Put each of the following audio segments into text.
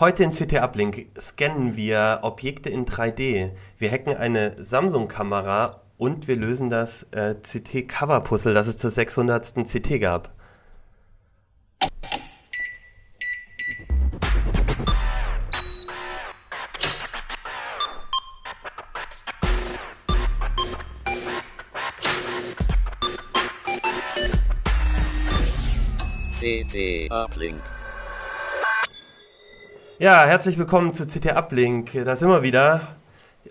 Heute in CT Uplink scannen wir Objekte in 3D. Wir hacken eine Samsung-Kamera und wir lösen das äh, CT-Cover-Puzzle, das es zur 600. CT gab. CT Uplink. Ja, herzlich willkommen zu CT Uplink. Da sind wir wieder.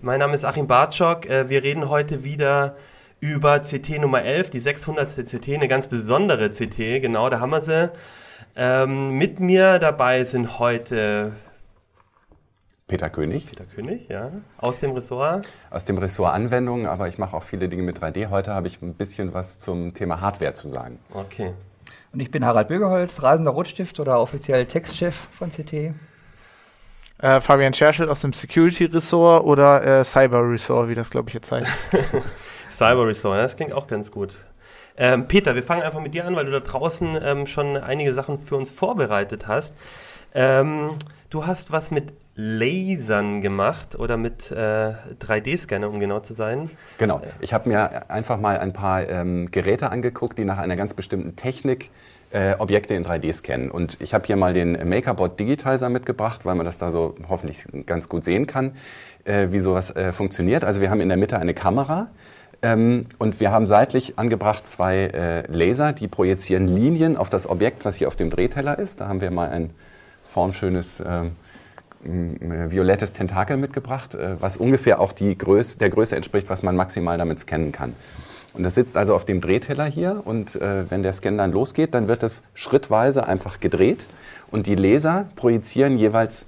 Mein Name ist Achim Bartschok. Äh, wir reden heute wieder über CT Nummer 11, die 600. CT, eine ganz besondere CT. Genau, da haben wir sie. Ähm, mit mir dabei sind heute Peter König. Peter König, ja. Aus dem Ressort? Aus dem Ressort Anwendungen, aber ich mache auch viele Dinge mit 3D. Heute habe ich ein bisschen was zum Thema Hardware zu sagen. Okay. Und ich bin Harald Bögeholz, Reisender Rotstift oder offiziell Textchef von CT. Äh, Fabian Scherschel aus dem Security-Ressort oder äh, Cyber-Ressort, wie das glaube ich jetzt heißt. Cyber-Ressort, das klingt auch ganz gut. Ähm, Peter, wir fangen einfach mit dir an, weil du da draußen ähm, schon einige Sachen für uns vorbereitet hast. Ähm, du hast was mit Lasern gemacht oder mit äh, 3D-Scanner, um genau zu sein. Genau. Ich habe mir einfach mal ein paar ähm, Geräte angeguckt, die nach einer ganz bestimmten Technik äh, Objekte in 3D scannen. Und ich habe hier mal den MakerBot Digitizer mitgebracht, weil man das da so hoffentlich ganz gut sehen kann, äh, wie sowas äh, funktioniert. Also wir haben in der Mitte eine Kamera. Ähm, und wir haben seitlich angebracht zwei äh, Laser, die projizieren Linien auf das Objekt, was hier auf dem Drehteller ist. Da haben wir mal ein formschönes ähm, violettes Tentakel mitgebracht, äh, was ungefähr auch die Größe, der Größe entspricht, was man maximal damit scannen kann. Und das sitzt also auf dem Drehteller hier und äh, wenn der Scan dann losgeht, dann wird es schrittweise einfach gedreht und die Laser projizieren jeweils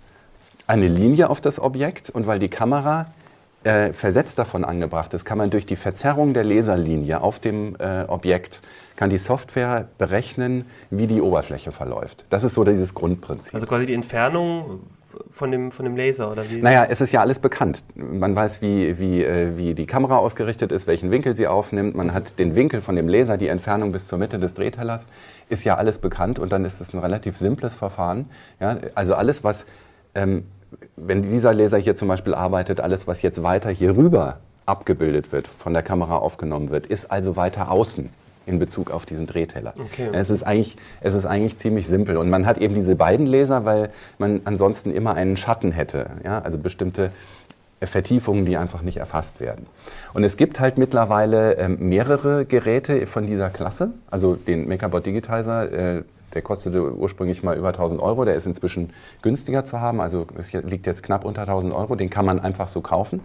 eine Linie auf das Objekt und weil die Kamera äh, versetzt davon angebracht ist, kann man durch die Verzerrung der Laserlinie auf dem äh, Objekt, kann die Software berechnen, wie die Oberfläche verläuft. Das ist so dieses Grundprinzip. Also quasi die Entfernung von dem, von dem Laser oder wie? Naja, es ist ja alles bekannt. Man weiß, wie, wie, äh, wie die Kamera ausgerichtet ist, welchen Winkel sie aufnimmt. Man hat den Winkel von dem Laser, die Entfernung bis zur Mitte des Drehtellers, ist ja alles bekannt und dann ist es ein relativ simples Verfahren. Ja, also alles, was, ähm, wenn dieser Laser hier zum Beispiel arbeitet, alles, was jetzt weiter hier rüber abgebildet wird, von der Kamera aufgenommen wird, ist also weiter außen in Bezug auf diesen Drehteller. Okay. Es, ist eigentlich, es ist eigentlich ziemlich simpel. Und man hat eben diese beiden Laser, weil man ansonsten immer einen Schatten hätte. Ja? Also bestimmte Vertiefungen, die einfach nicht erfasst werden. Und es gibt halt mittlerweile ähm, mehrere Geräte von dieser Klasse. Also den MakerBot Digitizer, äh, der kostete ursprünglich mal über 1000 Euro. Der ist inzwischen günstiger zu haben. Also es liegt jetzt knapp unter 1000 Euro. Den kann man einfach so kaufen.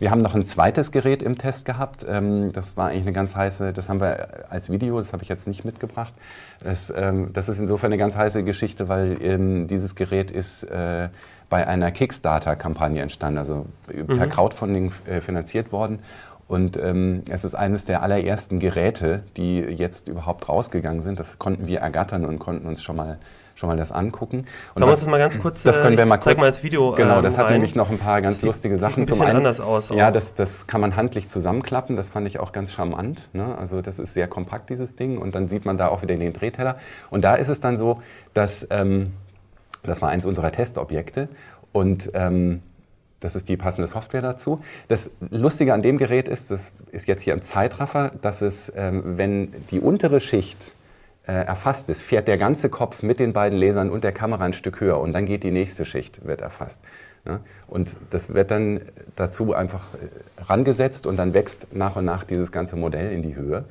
Wir haben noch ein zweites Gerät im Test gehabt. Ähm, das war eigentlich eine ganz heiße, das haben wir als Video, das habe ich jetzt nicht mitgebracht. Das, ähm, das ist insofern eine ganz heiße Geschichte, weil ähm, dieses Gerät ist äh, bei einer Kickstarter-Kampagne entstanden, also mhm. per Crowdfunding äh, finanziert worden. Und ähm, es ist eines der allerersten Geräte, die jetzt überhaupt rausgegangen sind. Das konnten wir ergattern und konnten uns schon mal schon mal das angucken. Sollen wir uns das mal ganz kurz, das können wir mal kurz, zeig mal das Video Genau, das ähm, hat nämlich noch ein paar ganz sieht, lustige Sachen. Sieht ein bisschen Zum einen, anders aus. Auch. Ja, das, das kann man handlich zusammenklappen, das fand ich auch ganz charmant. Ne? Also das ist sehr kompakt, dieses Ding. Und dann sieht man da auch wieder den Drehteller. Und da ist es dann so, dass, ähm, das war eins unserer Testobjekte und ähm, das ist die passende Software dazu. Das Lustige an dem Gerät ist, das ist jetzt hier im Zeitraffer, dass es, ähm, wenn die untere Schicht äh, erfasst ist, fährt der ganze Kopf mit den beiden Lasern und der Kamera ein Stück höher und dann geht die nächste Schicht, wird erfasst. Ja? Und das wird dann dazu einfach äh, rangesetzt und dann wächst nach und nach dieses ganze Modell in die Höhe.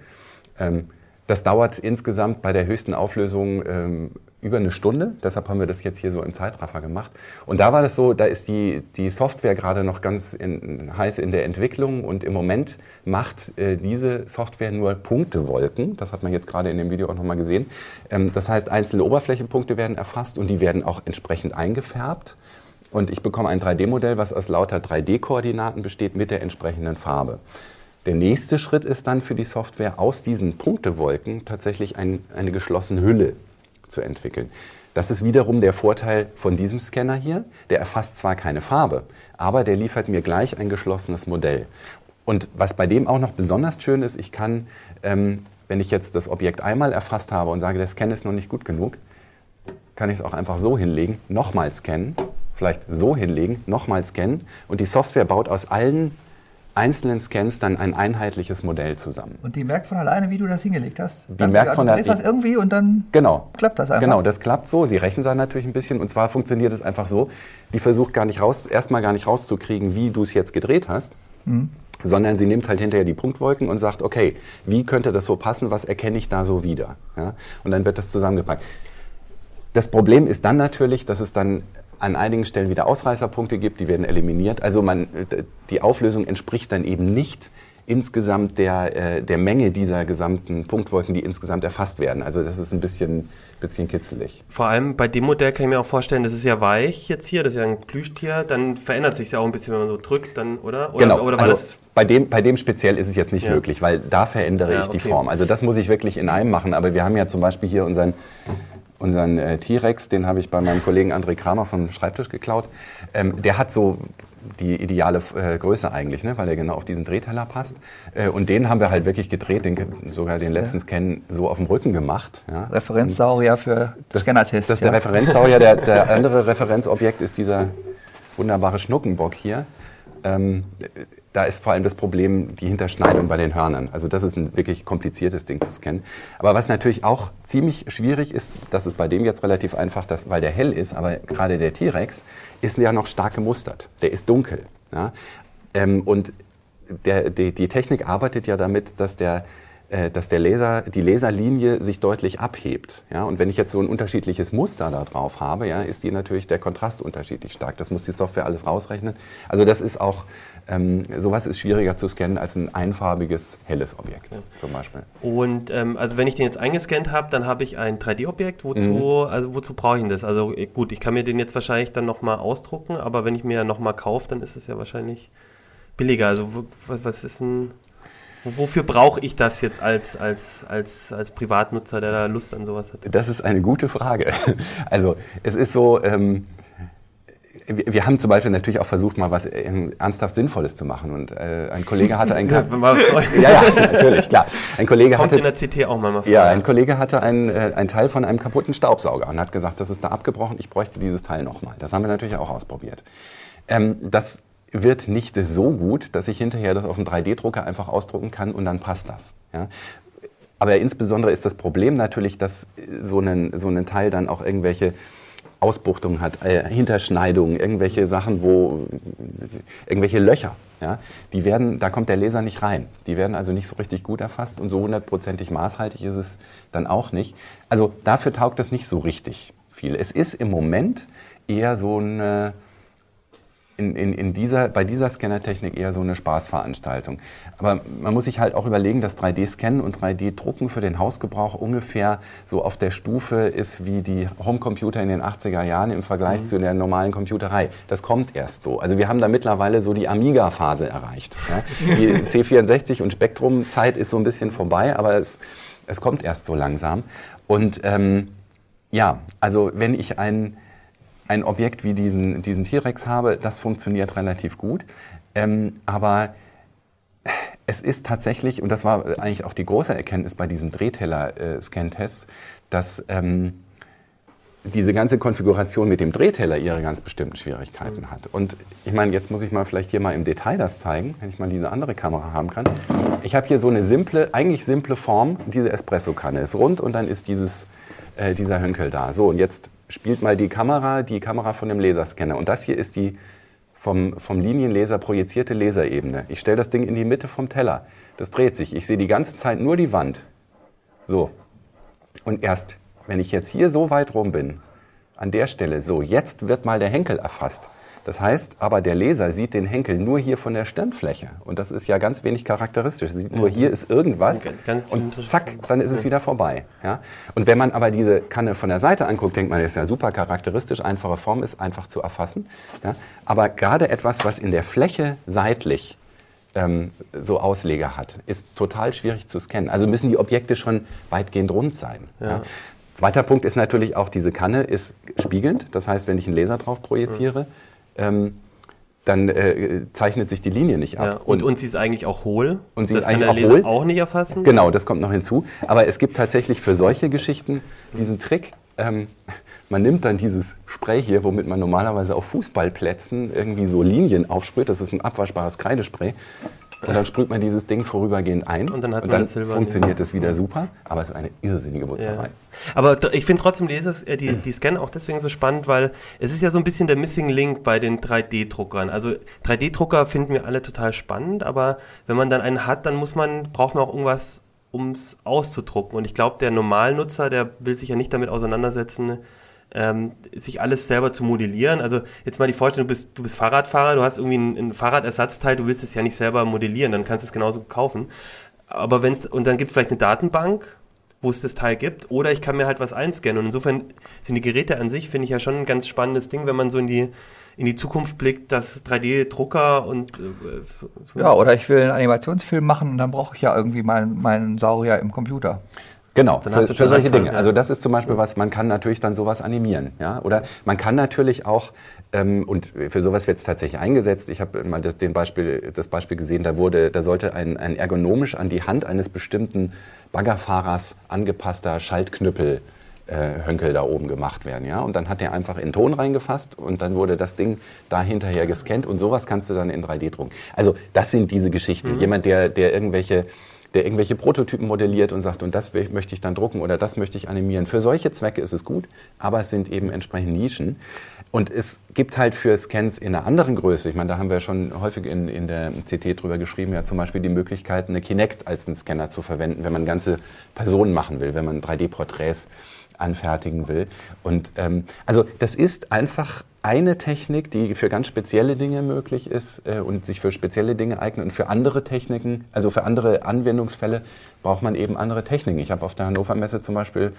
Ähm, das dauert insgesamt bei der höchsten Auflösung ähm, über eine Stunde. Deshalb haben wir das jetzt hier so im Zeitraffer gemacht. Und da war das so, da ist die, die Software gerade noch ganz in, heiß in der Entwicklung und im Moment macht äh, diese Software nur Punktewolken. Das hat man jetzt gerade in dem Video auch nochmal gesehen. Ähm, das heißt, einzelne Oberflächenpunkte werden erfasst und die werden auch entsprechend eingefärbt. Und ich bekomme ein 3D-Modell, was aus lauter 3D-Koordinaten besteht mit der entsprechenden Farbe. Der nächste Schritt ist dann für die Software, aus diesen Punktewolken tatsächlich ein, eine geschlossene Hülle zu entwickeln. Das ist wiederum der Vorteil von diesem Scanner hier. Der erfasst zwar keine Farbe, aber der liefert mir gleich ein geschlossenes Modell. Und was bei dem auch noch besonders schön ist, ich kann, ähm, wenn ich jetzt das Objekt einmal erfasst habe und sage, der Scan ist noch nicht gut genug, kann ich es auch einfach so hinlegen, nochmal scannen vielleicht so hinlegen, nochmal scannen und die Software baut aus allen einzelnen Scans dann ein einheitliches Modell zusammen. Und die merkt von alleine, wie du das hingelegt hast? Die merkt von alleine. das irgendwie und dann Genau. klappt das einfach. Genau, das klappt so. Die rechnen dann natürlich ein bisschen. Und zwar funktioniert es einfach so, die versucht gar nicht raus, erstmal gar nicht rauszukriegen, wie du es jetzt gedreht hast, sondern sie nimmt halt hinterher die Punktwolken und sagt, okay, wie könnte das so passen, was erkenne ich da so wieder? Ja? Und dann wird das zusammengepackt. Das Problem ist dann natürlich, dass es dann an einigen Stellen wieder Ausreißerpunkte gibt, die werden eliminiert. Also man, die Auflösung entspricht dann eben nicht insgesamt der, äh, der Menge dieser gesamten Punktwolken, die insgesamt erfasst werden. Also das ist ein bisschen, bisschen kitzelig. Vor allem bei dem Modell kann ich mir auch vorstellen, das ist ja weich jetzt hier, das ist ja ein Plüschtier, dann verändert sich ja auch ein bisschen, wenn man so drückt, dann, oder? oder genau. Oder also bei, dem, bei dem speziell ist es jetzt nicht Ja. möglich, weil da verändere Ja, ich die okay. Form. Also das muss ich wirklich in einem machen. Aber wir haben ja zum Beispiel hier unseren, unseren äh, T-Rex, den habe ich bei meinem Kollegen André Kramer vom Schreibtisch geklaut. Ähm, der hat so die ideale äh, Größe eigentlich, ne? weil der genau auf diesen Drehteller passt. Äh, und den haben wir halt wirklich gedreht, den, sogar den letzten Scan so auf dem Rücken gemacht. Ja? Referenzsaurier für Das, Scannertests. das ist der ja. Referenzsaurier. Der, der andere Referenzobjekt ist dieser wunderbare Schnuckenbock hier. Ähm, da ist vor allem das Problem die Hinterschneidung bei den Hörnern. Also das ist ein wirklich kompliziertes Ding zu scannen. Aber was natürlich auch ziemlich schwierig ist, das ist bei dem jetzt relativ einfach, dass, weil der hell ist, aber gerade der T-Rex ist ja noch stark gemustert. Der ist dunkel. Ja? Ähm, und der, die, die Technik arbeitet ja damit, dass der äh, dass der Laser, die Laserlinie sich deutlich abhebt. Ja? Und wenn ich jetzt so ein unterschiedliches Muster da drauf habe, ja, ist die natürlich der Kontrast unterschiedlich stark. Das muss die Software alles rausrechnen. Also das ist auch, ähm, sowas ist schwieriger zu scannen als ein einfarbiges, helles Objekt zum Beispiel. Und ähm, also wenn ich den jetzt eingescannt habe, dann habe ich ein 3D-Objekt. Wozu, Mhm. also wozu brauche ich denn das? Also äh, gut, ich kann mir den jetzt wahrscheinlich dann nochmal ausdrucken, aber wenn ich mir nochmal kaufe, dann ist es ja wahrscheinlich billiger. Also was, was ist ein. wo- Wofür brauche ich das jetzt als, als, als, als Privatnutzer, der da Lust an sowas hat? Das ist eine gute Frage. Also es ist so, ähm, wir, haben zum Beispiel natürlich auch versucht, mal was ähm, ernsthaft Sinnvolles zu machen. Und äh, ein Kollege hatte ein... Ja, ja, natürlich, klar. Ein Kollege Kommt hatte... in der CT auch mal vor. Ja, ein Kollege hatte ein, äh, ein Teil von einem kaputten Staubsauger und hat gesagt, das ist da abgebrochen, ich bräuchte dieses Teil nochmal. Das haben wir natürlich auch ausprobiert. Ähm, das wird nicht so gut, dass ich hinterher das auf dem 3D-Drucker einfach ausdrucken kann und dann passt das. Ja? Aber insbesondere ist das Problem natürlich, dass so ein, so ein Teil dann auch irgendwelche Ausbuchtungen hat, äh, Hinterschneidungen, irgendwelche Sachen, wo irgendwelche Löcher. Ja, die werden, da kommt der Laser nicht rein. Die werden also nicht so richtig gut erfasst und so hundertprozentig maßhaltig ist es dann auch nicht. Also dafür taugt das nicht so richtig viel. Es ist im Moment eher so eine in, in, in dieser, bei dieser Scannertechnik eher so eine Spaßveranstaltung. Aber man muss sich halt auch überlegen, dass 3D-Scannen und 3D-Drucken für den Hausgebrauch ungefähr so auf der Stufe ist wie die Homecomputer in den 80er Jahren im Vergleich zu der normalen Computerei. Das kommt erst so. Also wir haben da mittlerweile so die Amiga-Phase erreicht. Ja. Die C64 und Spektrum-Zeit ist so ein bisschen vorbei, aber es, es kommt erst so langsam. Und ähm, ja, also wenn ich ein ein Objekt wie diesen, diesen T-Rex habe, das funktioniert relativ gut. Ähm, aber es ist tatsächlich, und das war eigentlich auch die große Erkenntnis bei diesen Drehteller-Scan-Tests, dass ähm, diese ganze Konfiguration mit dem Drehteller ihre ganz bestimmten Schwierigkeiten hat. Und ich meine, jetzt muss ich mal vielleicht hier mal im Detail das zeigen, wenn ich mal diese andere Kamera haben kann. Ich habe hier so eine simple, eigentlich simple Form, diese Espresso-Kanne ist rund und dann ist dieses, äh, dieser Hönkel da. So, und jetzt spielt mal die Kamera, die Kamera von dem Laserscanner. Und das hier ist die vom, vom Linienlaser projizierte Laserebene. Ich stelle das Ding in die Mitte vom Teller. Das dreht sich. Ich sehe die ganze Zeit nur die Wand. So. Und erst, wenn ich jetzt hier so weit rum bin, an der Stelle, so, jetzt wird mal der Henkel erfasst. Das heißt, aber der Leser sieht den Henkel nur hier von der Stirnfläche. Und das ist ja ganz wenig charakteristisch. Er sieht nur, hier ist irgendwas und zack, dann ist es wieder vorbei. Ja? Und wenn man aber diese Kanne von der Seite anguckt, denkt man, das ist ja super charakteristisch, einfache Form ist einfach zu erfassen. Ja? Aber gerade etwas, was in der Fläche seitlich ähm, so Ausleger hat, ist total schwierig zu scannen. Also müssen die Objekte schon weitgehend rund sein. Ja. Zweiter Punkt ist natürlich auch, diese Kanne ist spiegelnd. Das heißt, wenn ich einen Laser drauf projiziere, ähm, dann äh, zeichnet sich die Linie nicht ab. Ja, und, und sie ist eigentlich auch hohl. Und sie das ist kann eigentlich der auch Leser hohl. auch nicht erfassen. Genau, das kommt noch hinzu. Aber es gibt tatsächlich für solche Geschichten diesen Trick, ähm, man nimmt dann dieses Spray hier, womit man normalerweise auf Fußballplätzen irgendwie so Linien aufsprüht. Das ist ein abwaschbares Kreidespray. Und dann sprüht man dieses Ding vorübergehend ein. Und dann hat man das Silber funktioniert es wieder super. Aber es ist eine irrsinnige Wutzerei. Ja. Aber ich finde trotzdem dieses, äh, die, die Scan auch deswegen so spannend, weil es ist ja so ein bisschen der Missing Link bei den 3D-Druckern. Also 3D-Drucker finden wir alle total spannend, aber wenn man dann einen hat, dann muss man, braucht man auch irgendwas, um es auszudrucken. Und ich glaube, der Normalnutzer, der will sich ja nicht damit auseinandersetzen, ähm, sich alles selber zu modellieren. Also jetzt mal die Vorstellung, du bist, du bist Fahrradfahrer, du hast irgendwie ein, ein Fahrradersatzteil, du willst es ja nicht selber modellieren, dann kannst du es genauso kaufen. Aber wenn's, und dann gibt es vielleicht eine Datenbank, wo es das Teil gibt, oder ich kann mir halt was einscannen. Und insofern sind die Geräte an sich, finde ich ja schon ein ganz spannendes Ding, wenn man so in die, in die Zukunft blickt, dass 3D-Drucker und äh, so, so Ja, oder ich will einen Animationsfilm machen und dann brauche ich ja irgendwie meinen meinen Saurier im Computer. Genau, für, für solche Anfang, Dinge. ja. Also das ist zum Beispiel was, man kann natürlich dann sowas animieren. Ja? Oder man kann natürlich auch, ähm, und für sowas wird es tatsächlich eingesetzt, ich habe mal das, den Beispiel, das Beispiel gesehen, da, wurde, da sollte ein, ein ergonomisch an die Hand eines bestimmten Baggerfahrers angepasster Schaltknüppel äh, Hönkel da oben gemacht werden. Ja? Und dann hat der einfach in Ton reingefasst und dann wurde das Ding da hinterher gescannt und sowas kannst du dann in 3D drucken. Also das sind diese Geschichten. Jemand, der, der irgendwelche der irgendwelche Prototypen modelliert und sagt, und das möchte ich dann drucken oder das möchte ich animieren. Für solche Zwecke ist es gut, aber es sind eben entsprechend Nischen. Und es gibt halt für Scans in einer anderen Größe, ich meine, da haben wir schon häufig in, in der CT drüber geschrieben, ja zum Beispiel die Möglichkeit, eine Kinect als einen Scanner zu verwenden, wenn man ganze Personen machen will, wenn man 3D-Porträts anfertigen will. Und ähm, also das ist einfach eine Technik, die für ganz spezielle Dinge möglich ist äh, und sich für spezielle Dinge eignet. Und für andere Techniken, also für andere Anwendungsfälle, braucht man eben andere Techniken. Ich habe auf der Hannover Messe zum Beispiel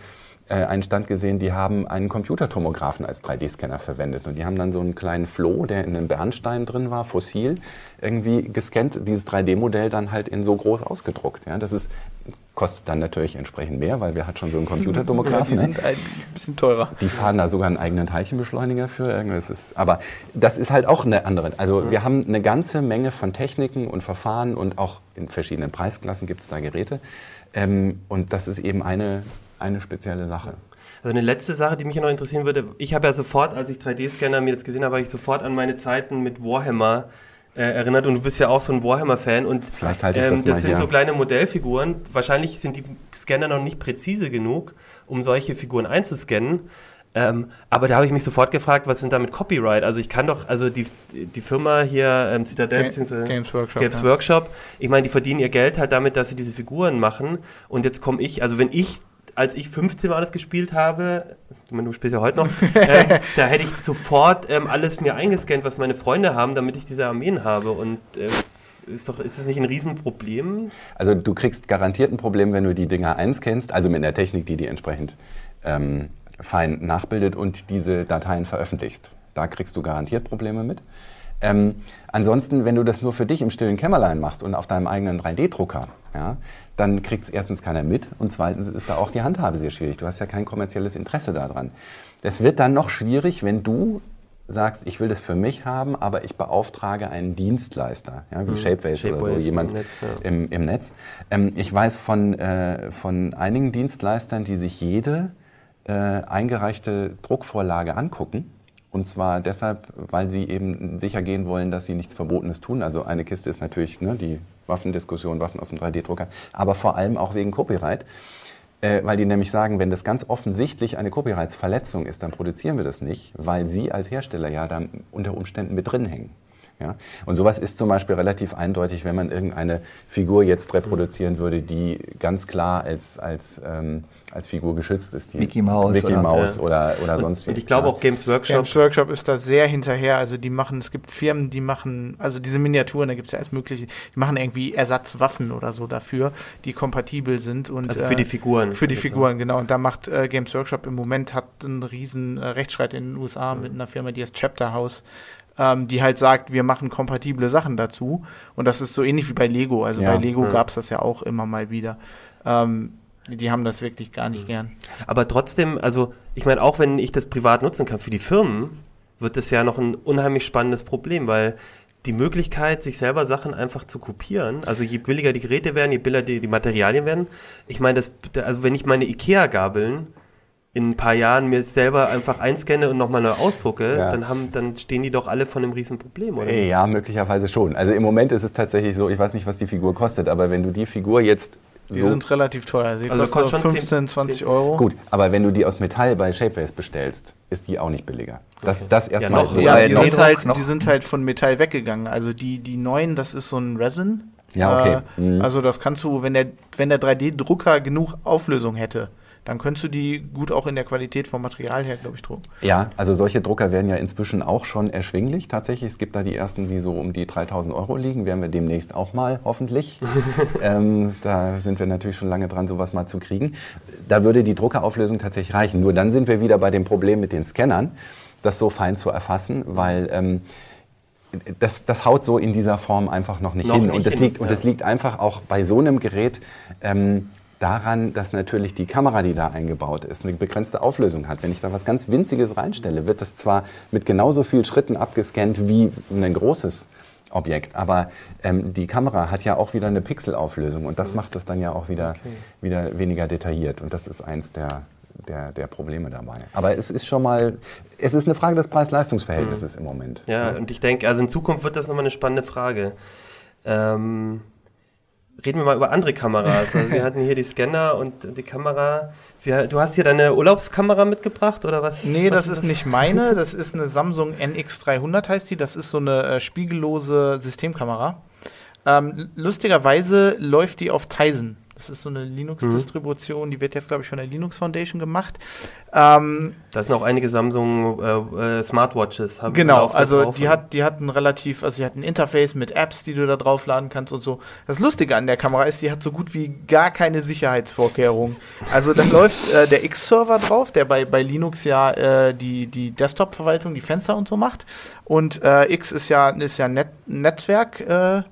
einen Stand gesehen, die haben einen Computertomographen als 3D-Scanner verwendet. Und die haben dann so einen kleinen Floh, der in einem Bernstein drin war, fossil, irgendwie gescannt, dieses 3D-Modell dann halt in so groß ausgedruckt. Ja, das ist, kostet dann natürlich entsprechend mehr, weil wir hat schon so einen Ja, Computertomographen. die ne? sind ein bisschen teurer. Die fahren da sogar einen eigenen Teilchenbeschleuniger für. Irgendwas ist, aber das ist halt auch eine andere. Also wir haben eine ganze Menge von Techniken und Verfahren und auch in verschiedenen Preisklassen gibt es da Geräte. Ähm, und das ist eben eine, eine spezielle Sache. Also eine letzte Sache, die mich ja noch interessieren würde. Ich habe ja sofort, als ich 3D-Scanner mir das gesehen habe, habe ich sofort an meine Zeiten mit Warhammer äh, erinnert und du bist ja auch so ein Warhammer-Fan und Vielleicht halte ich ähm, das das mal sind hier. so kleine Modellfiguren. Wahrscheinlich sind die Scanner noch nicht präzise genug, um solche Figuren einzuscannen. Ähm, aber da habe ich mich sofort gefragt, was sind da mit Copyright? Also ich kann doch, also die, die Firma hier, ähm, Citadel, Ga- beziehungsweise Games Workshop, Games ja. Workshop, ich meine, die verdienen ihr Geld halt damit, dass sie diese Figuren machen. Und jetzt komme ich, also wenn ich, als ich 15 war das gespielt habe, du spielst ja heute noch, ähm, da hätte ich sofort ähm, alles mir eingescannt, was meine Freunde haben, damit ich diese Armeen habe. Und äh, ist doch, ist das nicht ein Riesenproblem? Also du kriegst garantiert ein Problem, wenn du die Dinger einscannst, also mit einer Technik, die die entsprechend ähm, fein nachbildet und diese Dateien veröffentlichst. Da kriegst du garantiert Probleme mit. Ähm, ansonsten, wenn du das nur für dich im stillen Kämmerlein machst und auf deinem eigenen 3D-Drucker, ja, dann kriegt es erstens keiner mit und zweitens ist da auch die Handhabe sehr schwierig. Du hast ja kein kommerzielles Interesse daran. Das wird dann noch schwierig, wenn du sagst, ich will das für mich haben, aber ich beauftrage einen Dienstleister, ja, wie Shapeways oder so, Shapeways jemand im Netz, ja. im, im Netz. Ähm, ich weiß von, äh, von einigen Dienstleistern, die sich jede äh, eingereichte Druckvorlage angucken. Und zwar deshalb, weil sie eben sicher gehen wollen, dass sie nichts Verbotenes tun. Also eine Kiste ist natürlich ne, die Waffendiskussion, Waffen aus dem 3D-Drucker, aber vor allem auch wegen Copyright. Äh, weil die nämlich sagen, wenn das ganz offensichtlich eine Copyrights-Verletzung ist, dann produzieren wir das nicht, weil sie als Hersteller ja da unter Umständen mit drin hängen. Ja? Und sowas ist zum Beispiel relativ eindeutig, wenn man irgendeine Figur jetzt reproduzieren würde, die ganz klar als, als, ähm, als Figur geschützt ist. Die Mickey Mouse Mickey oder- Mouse Ja. oder, oder sonst wie. Und ich glaube ja. auch Games Workshop. Games Workshop ist da sehr hinterher. Also die machen, es gibt Firmen, die machen, also diese Miniaturen, da gibt es ja alles mögliche, die machen irgendwie Ersatzwaffen oder so dafür, die kompatibel sind. Und, Also für die Figuren. Für die. Figuren, genau. Und da macht äh, Games Workshop im Moment hat einen riesen äh, Rechtsstreit in den USA Mhm. mit einer Firma, die heißt Chapter House, ähm, die halt sagt, wir machen kompatible Sachen dazu. Und das ist so ähnlich wie bei Lego. Also Ja, bei Lego ja. gab's das ja auch immer mal wieder. Ähm, die, haben das wirklich gar Mhm. nicht gern. Aber trotzdem, also ich meine, auch wenn ich das privat nutzen kann, für die Firmen wird das ja noch ein unheimlich spannendes Problem, weil die Möglichkeit, sich selber Sachen einfach zu kopieren, also je billiger die Geräte werden, je billiger die, die Materialien werden. Ich meine, das, also wenn ich meine Ikea-Gabeln in ein paar Jahren mir selber einfach einscanne und nochmal neu ausdrucke, Ja. dann, haben, dann stehen die doch alle von einem riesen Problem, oder? Ja, möglicherweise schon. Also im Moment ist es tatsächlich so, ich weiß nicht, was die Figur kostet, aber wenn du die Figur jetzt Die so sind relativ teuer. Sie Also kosten kostet schon 15, 10 20 Euro. gut, aber wenn du die aus Metall bei Shapeways bestellst, ist die auch nicht billiger. Das, das erstmal noch so. Ja, die sind, halt, noch- die sind halt von Metall weggegangen. Also die, die neuen, das ist so ein Resin. Ja, okay. Äh, Mhm. Also das kannst du, wenn der, wenn der 3D-Drucker genug Auflösung hätte, dann könntest du die gut auch in der Qualität vom Material her, glaube ich, drucken. Ja, also solche Drucker werden ja inzwischen auch schon erschwinglich. Tatsächlich, es gibt da die ersten, die so um die 3000 Euro liegen. Werden wir demnächst auch mal, hoffentlich. ähm, da sind wir natürlich schon lange dran, sowas mal zu kriegen. Da würde die Druckerauflösung tatsächlich reichen. Nur dann sind wir wieder bei dem Problem mit den Scannern, das so fein zu erfassen, weil ähm, das, das haut so in dieser Form einfach noch nicht Noch hin. nicht und das hin, liegt, und ja. das liegt einfach auch bei so einem Gerät ähm, daran, dass natürlich die Kamera, die da eingebaut ist, eine begrenzte Auflösung hat. Wenn ich da was ganz Winziges reinstelle, wird das zwar mit genauso vielen Schritten abgescannt wie ein großes Objekt, aber ähm, die Kamera hat ja auch wieder eine Pixelauflösung und das macht es dann ja auch wieder, wieder weniger detailliert und das ist eins der, der, der Probleme dabei. Aber es ist schon mal, es ist eine Frage des Preis-Leistungs-Verhältnisses im Moment. Ja, und ich denke, also in Zukunft wird das nochmal eine spannende Frage. Ähm, reden wir mal über andere Kameras. Also wir hatten hier die Scanner und die Kamera. Wir, du hast hier deine Urlaubskamera mitgebracht oder was? Nee, was das ist nicht meine. Das ist eine Samsung NX300 heißt die. Das ist so eine äh, spiegellose Systemkamera. Ähm, lustigerweise läuft die auf Tizen. Das ist so eine Linux-Distribution, die wird jetzt, glaube ich, von der Linux Foundation gemacht. Ähm, Da sind auch einige Samsung äh, äh, Smartwatches. Haben Genau, also die hat, die hat ein relativ, also die hat ein Interface mit Apps, die du da draufladen kannst und so. Das Lustige an der Kamera ist, die hat so gut wie gar keine Sicherheitsvorkehrungen. Also da läuft äh, der X-Server drauf, der bei, bei Linux ja äh, die, die Desktop-Verwaltung, die Fenster und so macht. Und äh, X ist ja, ist ja Net Netzwerk. Äh,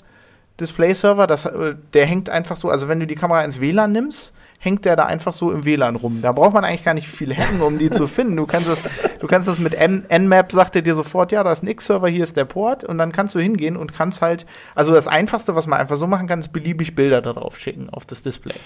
Display-Server, das, äh, der hängt einfach so, also wenn du die Kamera ins WLAN nimmst, hängt der da einfach so im WLAN rum. Da braucht man eigentlich gar nicht viel hacken, um die zu finden. Du kannst das, du kannst das mit Nmap, sagt er dir sofort, ja, da ist ein X-Server, hier ist der Port und dann kannst du hingehen und kannst halt, also das Einfachste, was man einfach so machen kann, ist beliebig Bilder da drauf schicken auf das Display.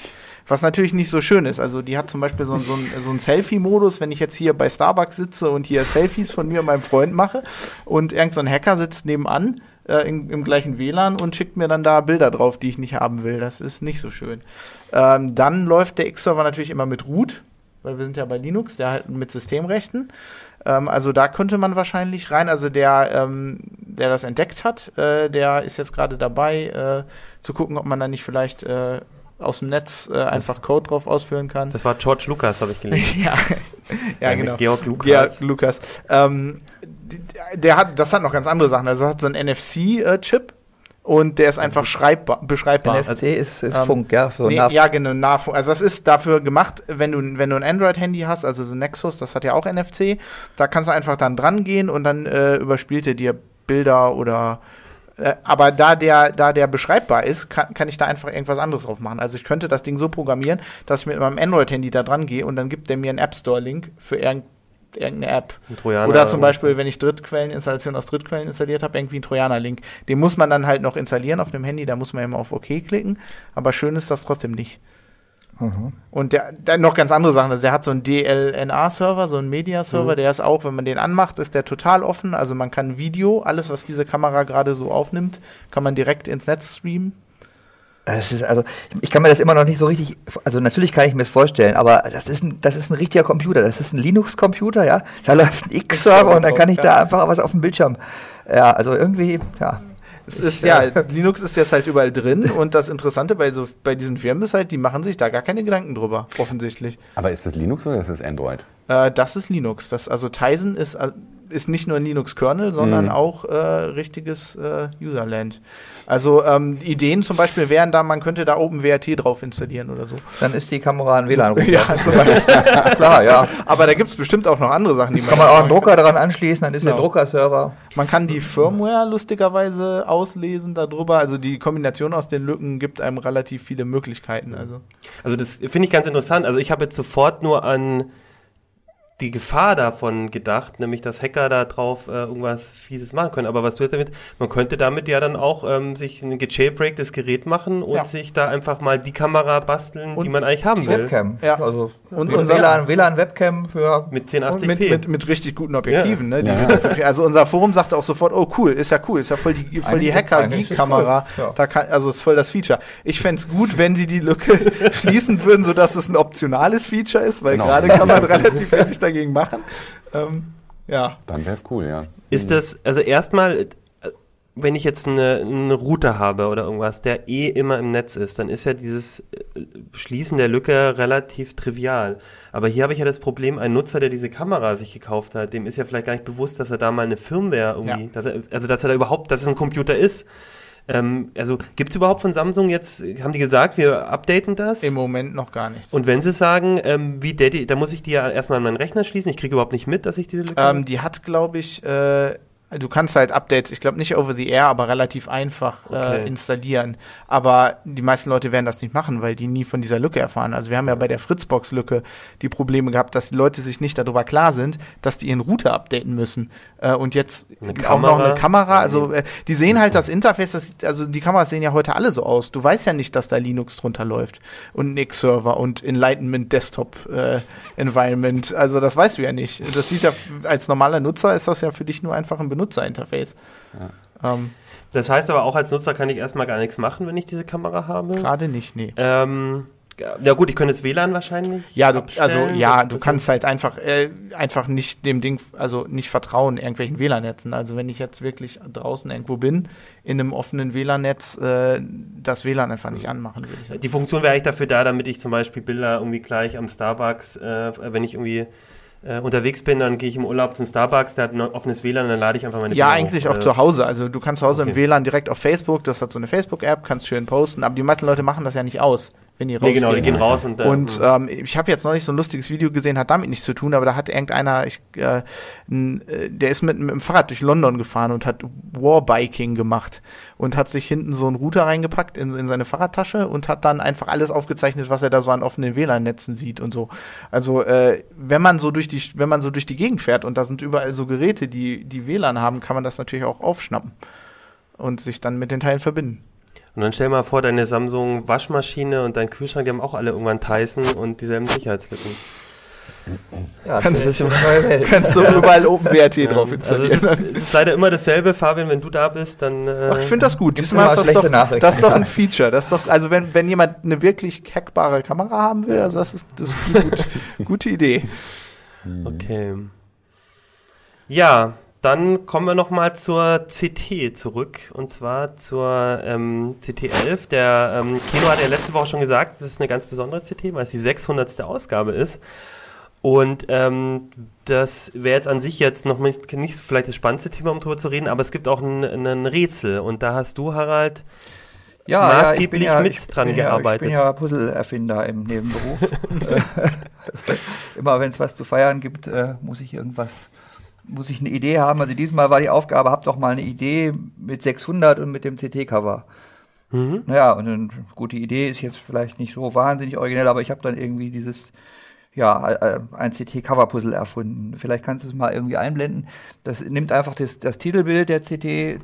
Was natürlich nicht so schön ist. Also die hat zum Beispiel so, so, ein- so einen Selfie-Modus, wenn ich jetzt hier bei Starbucks sitze und hier Selfies von mir und meinem Freund mache und irgend so ein Hacker sitzt nebenan äh, im, im gleichen WLAN und schickt mir dann da Bilder drauf, die ich nicht haben will. Das ist nicht so schön. Ähm, dann läuft der X-Server natürlich immer mit Root, weil wir sind ja bei Linux, der halt mit Systemrechten. Ähm, also da könnte man wahrscheinlich rein. Also der, ähm, der das entdeckt hat, äh, der ist jetzt gerade dabei, äh, zu gucken, ob man da nicht vielleicht äh, aus dem Netz äh, einfach Code drauf ausführen kann. Das war George Lucas, habe ich gelesen. ja, ja, mit genau. Georg Lucas. Georg Lukas. Ähm, der hat, das hat noch ganz andere Sachen. Also hat so einen NFC-Chip und der ist einfach schreibbar, beschreibbar. NFC ist, ist Ähm, Funk, ja. So Nee, ja, genau, Nahfunk. Also das ist dafür gemacht, wenn du, wenn du ein Android-Handy hast, also so Nexus, das hat ja auch NFC, da kannst du einfach dann dran gehen und dann äh, überspielt er dir Bilder oder äh, aber da der, da der beschreibbar ist, kann, kann ich da einfach irgendwas anderes drauf machen. Also ich könnte das Ding so programmieren, dass ich mit meinem Android-Handy da dran gehe und dann gibt der mir einen App Store-Link für irgend, irgendeine App. Ein Trojaner Oder zum Beispiel, wenn ich Drittquelleninstallation aus Drittquellen installiert habe, irgendwie ein Trojaner-Link. Den muss man dann halt noch installieren auf dem Handy, da muss man immer auf OK klicken. Aber schön ist das trotzdem nicht. Mhm. Und der, der noch ganz andere Sachen. Also der hat so einen DLNA-Server, so einen Media-Server, Mhm. der ist auch, wenn man den anmacht, ist der total offen. Also man kann Video, alles, was diese Kamera gerade so aufnimmt, kann man direkt ins Netz streamen. Ist also, ich kann mir das immer noch nicht so richtig, also natürlich kann ich mir das vorstellen, aber das ist ein, das ist ein richtiger Computer, das ist ein Linux-Computer, ja. Da läuft ein X-Server und dann kann ich da einfach was auf dem Bildschirm. Ja, also irgendwie, ja. Es ist, ja, Linux ist jetzt halt überall drin und das Interessante bei so, bei diesen Firmen ist halt, die machen sich da gar keine Gedanken drüber, offensichtlich. Aber ist das Linux oder ist das Android? Äh, das ist Linux. Das, also Tizen ist, äh, ist nicht nur ein Linux-Kernel, sondern Mhm. auch äh, richtiges äh, Userland. Also ähm, Ideen zum Beispiel wären da, man könnte da OpenWRT drauf installieren oder so. Dann ist die Kamera ein WLAN Ja, zum Beispiel. klar, ja. Aber da gibt es bestimmt auch noch andere Sachen, die man Kann man auch einen Drucker daran anschließen, dann ist der Genau. Druckerserver. Man kann die Firmware lustigerweise auslesen darüber. Also die Kombination aus den Lücken gibt einem relativ viele Möglichkeiten. Also Also das finde ich ganz interessant. Also ich habe jetzt sofort nur an die Gefahr davon gedacht, nämlich dass Hacker da drauf äh, irgendwas Fieses machen können. Aber was du jetzt damit, man könnte damit ja dann auch ähm, sich ein gejailbreaktes Gerät machen und Ja. sich da einfach mal die Kamera basteln, die Und man eigentlich haben Die will. Webcam. Ja. Also Und unser- WLAN, WLAN-Webcam für Mit Und 1080p. mit, mit, mit richtig guten Objektiven, ne? Die Ja. wir dafür- also unser Forum sagte auch sofort, oh cool, ist ja cool, ist ja voll die, voll die es Hacker-Geek-Kamera. cool, ja. Da kann, also ist voll das Feature. Ich fänd's gut, wenn sie die Lücke schließen würden, sodass es ein optionales Feature ist, weil Genau. gerade kann man relativ wenig dagegen machen. Ähm, ja. Dann wäre es cool, ja. Ist das, also erstmal, wenn ich jetzt eine, einen Router habe oder irgendwas, der eh immer im Netz ist, dann ist ja dieses äh, Schließen der Lücke relativ trivial. Aber hier habe ich ja das Problem, ein Nutzer, der diese Kamera sich gekauft hat, dem ist ja vielleicht gar nicht bewusst, dass er da mal eine Firmware irgendwie, Ja. dass er, also dass er da überhaupt, dass es ein Computer ist. Ähm, also gibt es überhaupt von Samsung jetzt, haben die gesagt, wir updaten das? Im Moment noch gar nichts. Und wenn sie sagen, ähm, wie Daddy, da muss ich die ja erstmal an meinen Rechner schließen, ich kriege überhaupt nicht mit, dass ich diese Lücke Ähm, die hat, glaube ich, äh, du kannst halt Updates, ich glaube nicht over the air, aber relativ einfach Okay. äh, installieren. Aber die meisten Leute werden das nicht machen, weil die nie von dieser Lücke erfahren. Also wir haben ja bei der Fritzbox-Lücke die Probleme gehabt, dass die Leute sich nicht darüber klar sind, dass die ihren Router updaten müssen. Äh, und jetzt auch noch eine Kamera. Also äh, die sehen halt das Interface, das, also die Kameras sehen ja heute alle so aus. Du weißt ja nicht, dass da Linux drunter läuft und ein X-Server und Enlightenment Desktop äh, Environment. Also das weißt du ja nicht. Das sieht ja als normaler Nutzer ist das ja für dich nur einfach ein Benutzerinterface. Ähm, Das heißt aber auch als Nutzer kann ich erstmal gar nichts machen, wenn ich diese Kamera habe. Gerade nicht, nee. Ähm, ja gut, ich könnte jetzt WLAN wahrscheinlich. Ja, du, also ja, Das- du das- kannst halt einfach äh, einfach nicht dem Ding, also nicht vertrauen irgendwelchen WLAN-Netzen. Also wenn ich jetzt wirklich draußen irgendwo bin in einem offenen WLAN-Netz, äh, das WLAN einfach nicht anmachen würde. Ich. Die Funktion wäre eigentlich dafür da, damit ich zum Beispiel Bilder irgendwie gleich am Starbucks, äh, wenn ich irgendwie äh, unterwegs bin, dann gehe ich im Urlaub zum Starbucks, der hat ein offenes WLAN, dann lade ich einfach meine Ja, Bilder eigentlich hoch, auch äh, zu Hause. Also du kannst zu Hause im Okay. WLAN direkt auf Facebook, das hat so eine Facebook-App, kannst schön posten, aber die meisten Leute machen das ja nicht aus, wenn die Nee, rausgehen. genau, die gehen raus und, äh, Und ähm, ich habe jetzt neulich so ein lustiges Video gesehen, hat damit nichts zu tun, aber da hat irgendeiner, ich, äh, n, äh, der ist mit, mit dem Fahrrad durch London gefahren und hat Warbiking gemacht und hat sich hinten so einen Router reingepackt in, in seine Fahrradtasche und hat dann einfach alles aufgezeichnet, was er da so an offenen WLAN-Netzen sieht und so. Also äh, wenn man so durch die, wenn man so durch die Gegend fährt und da sind überall so Geräte, die die WLAN haben, kann man das natürlich auch aufschnappen und sich dann mit den Teilen verbinden. Und dann stell mal vor, deine Samsung Waschmaschine und dein Kühlschrank, die haben auch alle irgendwann Tyson und dieselben Sicherheitslücken. ja, Kannst das du-. Kannst du überall OpenWrt drauf also installieren. es ist, es ist leider immer dasselbe, Fabian, wenn du da bist, dann äh, Ach, ich finde das gut. Diesmal ist das doch, das ist doch ein Feature. Das ist doch, also wenn, wenn jemand eine wirklich hackbare Kamera haben will, also das ist, das ist eine gut, gute Idee. Okay. Ja, dann kommen wir nochmal zur CT zurück. Und zwar zur ähm, CT11. Der ähm, Kino hat ja letzte Woche schon gesagt, das ist eine ganz besondere CT, weil es die 600. Ausgabe ist. Und ähm, das wäre jetzt an sich jetzt noch nicht, nicht vielleicht das spannendste Thema, um drüber zu reden, aber es gibt auch ein, ein Rätsel. Und da hast du, Harald, ja, maßgeblich ja, mit ich dran ja, gearbeitet. Ich bin ja Puzzle-Erfinder im Nebenberuf. Immer wenn es was zu feiern gibt, äh, muss ich irgendwas, muss ich eine Idee haben. Also diesmal war die Aufgabe, habt doch mal eine Idee mit 600 und mit dem CT-Cover. mhm. Naja, und eine gute Idee ist jetzt vielleicht nicht so wahnsinnig originell, aber ich habe dann irgendwie dieses, ja, äh, ein CT-Cover-Puzzle erfunden. Vielleicht kannst du es mal irgendwie einblenden. Das nimmt einfach das, das Titelbild der CT,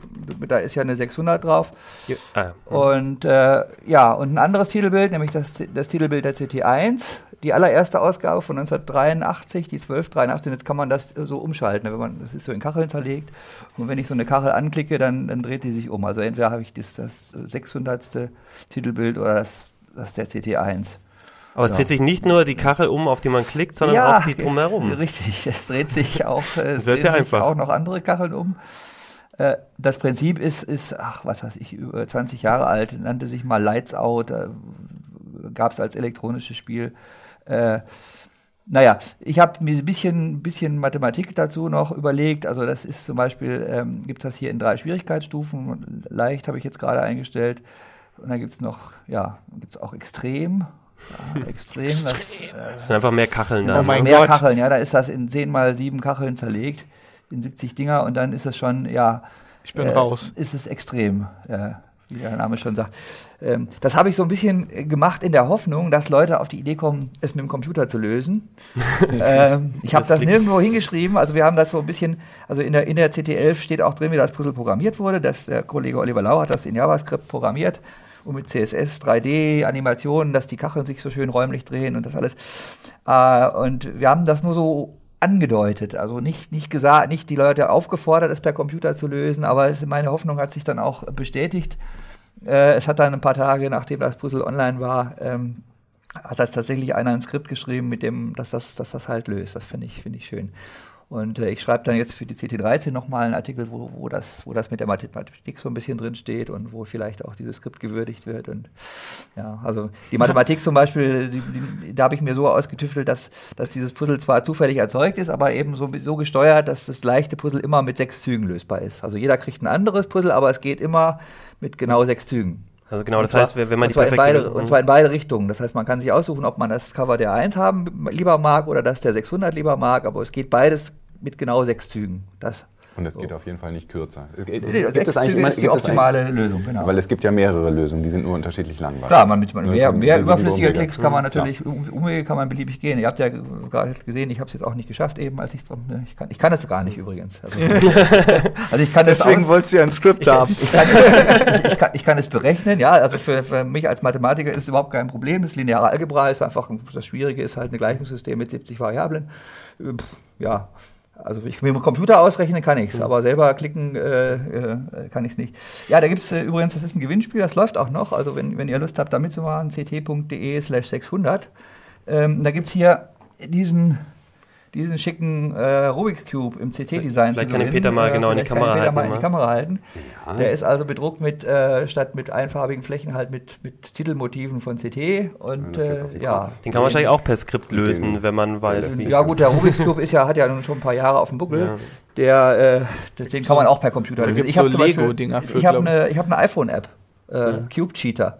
da ist ja eine 600 drauf. Ja, ah, Und äh, ja, und ein anderes Titelbild, nämlich das, das Titelbild der CT1, die allererste Ausgabe von 1983, die 1283. Jetzt kann man das so umschalten. ne, Wenn man, das ist so in Kacheln zerlegt. Und wenn ich so eine Kachel anklicke, dann, dann dreht die sich um. Also entweder habe ich das, das 600. Titelbild oder das, das der CT1. Aber es Ja. dreht sich nicht nur die Kachel um, auf die man klickt, sondern auch die drumherum. Richtig, es dreht sich auch, äh, es drehen sehr sich auch noch andere Kacheln um. Äh, Das Prinzip ist, ist, ach, was weiß ich, über 20 Jahre alt, nannte sich mal Lights Out, gab es als elektronisches Spiel. Äh, naja, ich habe mir ein bisschen, bisschen Mathematik dazu noch überlegt. Also das ist zum Beispiel, ähm, gibt es das hier in drei Schwierigkeitsstufen. Leicht habe ich jetzt gerade eingestellt. Und dann gibt es noch, ja, gibt es auch Extrem. Ja, extrem, das, äh, Es sind einfach mehr Kacheln da. Oh mein mehr Gott. Kacheln, ja, da ist das in 10 mal 7 Kacheln zerlegt, in 70 Dinger und dann ist es schon, ja, Ich bin äh, raus. ist es extrem. Äh, wie der Name schon sagt. Ähm, das habe ich so ein bisschen gemacht in der Hoffnung, dass Leute auf die Idee kommen, es mit dem Computer zu lösen. ähm, ich habe Das das nirgendwo hingeschrieben. Also wir haben das so ein bisschen, also in der, in der CT11 steht auch drin, wie das Puzzle programmiert wurde. Das, der Kollege Oliver Lau hat das in JavaScript programmiert und mit CSS, 3D, Animationen, dass die Kacheln sich so schön räumlich drehen und das alles. Äh, und wir haben das nur so angedeutet, also nicht, nicht gesagt, nicht die Leute aufgefordert, es per Computer zu lösen, aber es, meine Hoffnung hat sich dann auch bestätigt. Äh, es hat dann ein paar Tage, nachdem das Puzzle online war, ähm, hat das tatsächlich einer ein Skript geschrieben, mit dem, dass das, dass das halt löst. Das finde ich, finde ich schön. Und äh, ich schreibe dann jetzt für die CT13 nochmal einen Artikel, wo, wo, das, wo das mit der Mathematik so ein bisschen drin steht und wo vielleicht auch dieses Skript gewürdigt wird. Und ja, also die Mathematik zum Beispiel, die, die, da habe ich mir so ausgetüftelt, dass, dass dieses Puzzle zwar zufällig erzeugt ist, aber eben so, so gesteuert, dass das leichte Puzzle immer mit sechs Zügen lösbar ist. Also jeder kriegt ein anderes Puzzle, aber es geht immer mit genau sechs Zügen. Also genau, das zwar- heißt, wenn man die perfekte beide, Lösung- Und zwar in beide Richtungen. Das heißt, man kann sich aussuchen, ob man das Cover der 1 haben lieber mag oder das der 600 lieber mag, aber es geht beides mit genau sechs Zügen. Das, Und es geht auf jeden Fall nicht kürzer. Es, es, Nee, gibt es eigentlich immer- ist die es optimale Lösung, genau. Weil es gibt ja mehrere Lösungen, die sind nur unterschiedlich lang. Klar, man mit man, mehr, mehr überflüssige Umwege. Klicks kann man natürlich, um, Umwege kann man beliebig gehen. Ihr habt ja gerade gesehen, ich habe es jetzt auch nicht geschafft eben, als ich's dran, ne, ich kann, ich kann es gar nicht übrigens. Also, also ich kann das Deswegen auch, wolltest du ja ein Skript haben. ich kann, ich, ich, kann, ich kann es berechnen, ja, also für, für mich als Mathematiker ist es überhaupt kein Problem. Das lineare Algebra ist einfach, ein- das Schwierige ist halt ein Gleichungssystem mit 70 Variablen. Ja, also ich mit dem Computer ausrechnen kann ich es, aber selber klicken äh, äh, kann ich es nicht. Ja, da gibt es äh, übrigens, das ist ein Gewinnspiel, das läuft auch noch. Also wenn, wenn ihr Lust habt, da mitzumachen, ct.de slash 600. Ähm, da gibt es hier diesen, diesen schicken äh, Rubik's Cube im CT-Design. Vielleicht zu kann den. Peter mal Äh, genau in die vielleicht kann Kamera Peter halten, mal in die ne? Kamera halten. Ja. Der ist also bedruckt mit, äh, statt mit einfarbigen Flächen halt mit, mit Titelmotiven von CT und äh, den ja. Den kann man wahrscheinlich auch per Skript Den- lösen, wenn man weiß, wie. Ja gut, der Rubik's Cube ist ja, hat ja nun schon ein paar Jahre auf dem Buckel. Ja. Der, äh, den kann man auch per Computer lösen. hab so Beispiel- Lego-Dinger Ich habe ich. eine, ich hab eine iPhone-App, äh, Cube Cheater.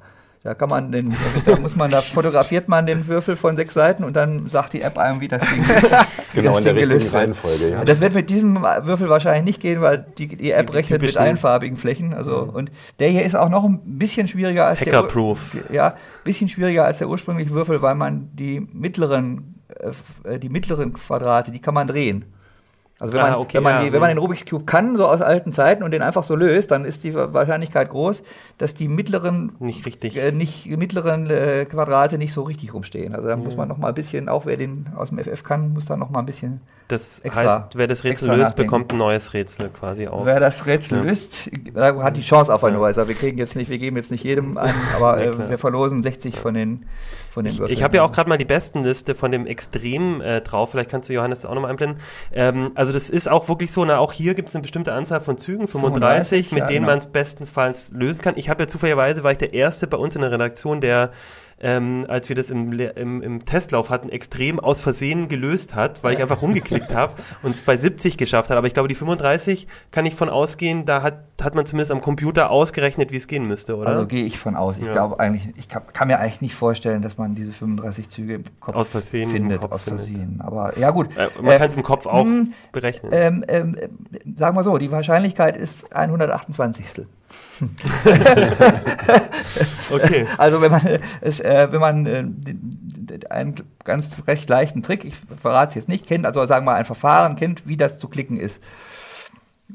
Da kann man den, da muss man, da fotografiert man den Würfel von sechs Seiten und dann sagt die App einem, wie das Ding, Genau das in der Ding richtigen gelöst wird. Reihenfolge. Ja. Das wird mit diesem Würfel wahrscheinlich nicht gehen, weil die, die App Die- die rechnet mit einfarbigen Flächen. Also, und der hier ist auch noch ein bisschen schwieriger als der. Hackerproof. Ja, bisschen schwieriger als der ursprüngliche Würfel, weil man die mittleren, äh, die mittleren Quadrate, die kann man drehen. Also wenn Ah, man, okay, wenn, man ja, die, wenn man den Rubik's Cube kann, so aus alten Zeiten und den einfach so löst, dann ist die Wahrscheinlichkeit groß, dass die mittleren Nicht richtig. äh, nicht mittleren äh, Quadrate nicht so richtig rumstehen. Also da muss man noch mal ein bisschen, auch wer den aus dem FF kann, muss da noch mal ein bisschen Das heißt, wer das Rätsel löst, nachdenken. bekommt ein neues Rätsel quasi auch. Wer das Rätsel Ja. löst, hat die Chance auf ein neues. Also wir kriegen jetzt nicht, wir geben jetzt nicht jedem an, aber Ja, äh, wir verlosen 60 von den von den Ich, Würfeln. ich habe ja auch gerade mal die Bestenliste von dem Extrem äh, drauf. Vielleicht kannst du Johannes das auch nochmal einblenden. Ähm, also das ist auch wirklich so, na, auch hier gibt es eine bestimmte Anzahl von Zügen, 35, 35, mit ja, denen genau. man es bestensfalls lösen kann. Ich habe ja zufälligerweise, war ich der Erste bei uns in der Redaktion, der ähm, als wir das im, im, im Testlauf hatten, extrem aus Versehen gelöst hat, weil ich einfach rumgeklickt habe und es bei 70 geschafft hat. Aber ich glaube, die 35 kann ich von ausgehen, da hat, hat man zumindest am Computer ausgerechnet, wie es gehen müsste, oder? Also gehe ich von aus. Ich Ja. glaube eigentlich, ich kann, kann mir eigentlich nicht vorstellen, dass man diese 35 Züge im Kopf Aus Versehen findet. Kopf aus findet. Versehen. Aber ja gut. äh, man Äh, kann es im Kopf auch mh, berechnen. Ähm, ähm, äh, sagen wir so, die Wahrscheinlichkeit ist 128. Okay. Also wenn man es, äh, wenn man äh, einen ganz recht leichten Trick, ich verrate es jetzt nicht, kennt, also sagen wir mal ein Verfahren kennt, wie das zu klicken ist,